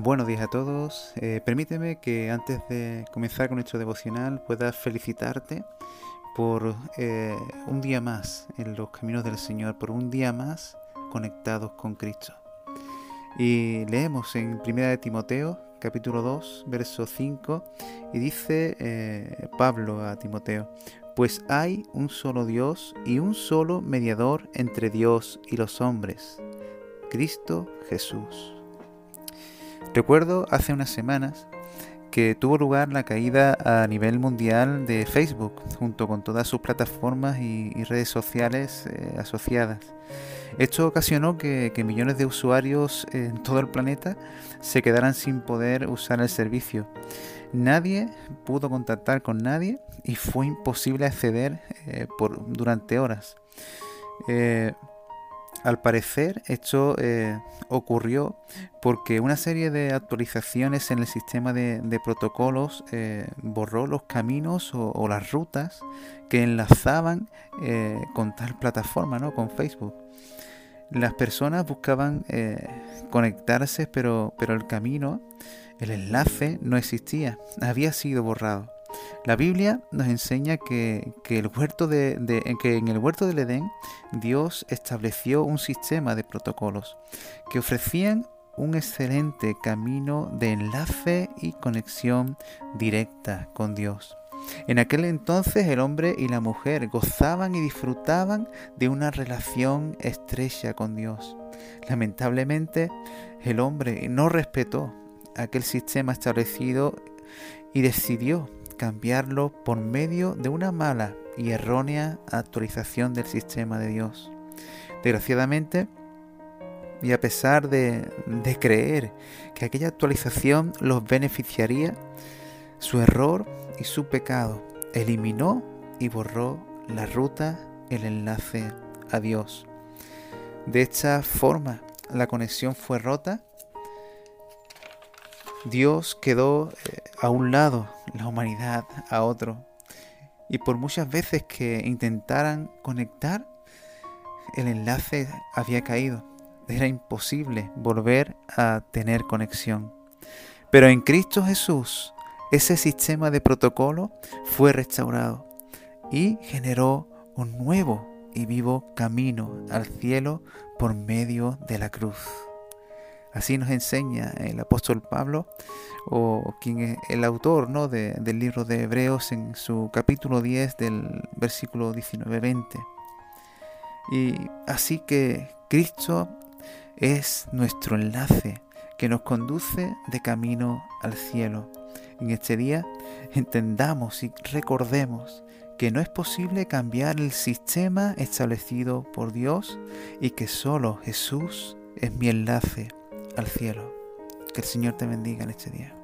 Buenos días a todos. Eh, permíteme que antes de comenzar con nuestro devocional pueda felicitarte por eh, un día más en los caminos del Señor, por un día más conectados con Cristo. Y leemos en 1 de Timoteo, capítulo 2, verso 5, y dice eh, Pablo a Timoteo, pues hay un solo Dios y un solo mediador entre Dios y los hombres, Cristo Jesús. Recuerdo hace unas semanas que tuvo lugar la caída a nivel mundial de Facebook, junto con todas sus plataformas y, redes sociales eh, asociadas. Esto ocasionó que, millones de usuarios en todo el planeta se quedaran sin poder usar el servicio. Nadie pudo contactar con nadie y fue imposible acceder eh, por, durante horas. Eh, al parecer esto eh, ocurrió porque una serie de actualizaciones en el sistema de, protocolos eh, borró los caminos o, las rutas que enlazaban eh, con tal plataforma, ¿no? con Facebook. Las personas buscaban conectarse, pero, pero el camino, el enlace no existía, había sido borrado. La Biblia nos enseña que, el huerto de, en el huerto del Edén Dios estableció un sistema de protocolos que ofrecían un excelente camino de enlace y conexión directa con Dios. En aquel entonces el hombre y la mujer gozaban y disfrutaban de una relación estrecha con Dios. Lamentablemente, el hombre no respetó aquel sistema establecido y decidió cambiarlo por medio de una mala y errónea actualización del sistema de Dios. Desgraciadamente, y a pesar de, creer que aquella actualización los beneficiaría, su error y su pecado eliminó y borró la ruta, el enlace a Dios. De esta forma, la conexión fue rota Dios quedó eh, a un lado, la humanidad a otro. Y por muchas veces que intentaran conectar, el enlace había caído. Era imposible volver a tener conexión. Pero en Cristo Jesús, ese sistema de protocolo fue restaurado y generó un nuevo y vivo camino al cielo por medio de la cruz. Así nos enseña el apóstol Pablo, o quien es el autor ¿no? del libro de Hebreos en su capítulo 10 del versículo 19-20. Y así que Cristo es nuestro enlace que nos conduce de camino al cielo. En este día entendamos y recordemos que no es posible cambiar el sistema establecido por Dios y que solo Jesús es mi enlace al cielo. Que el Señor te bendiga en este día.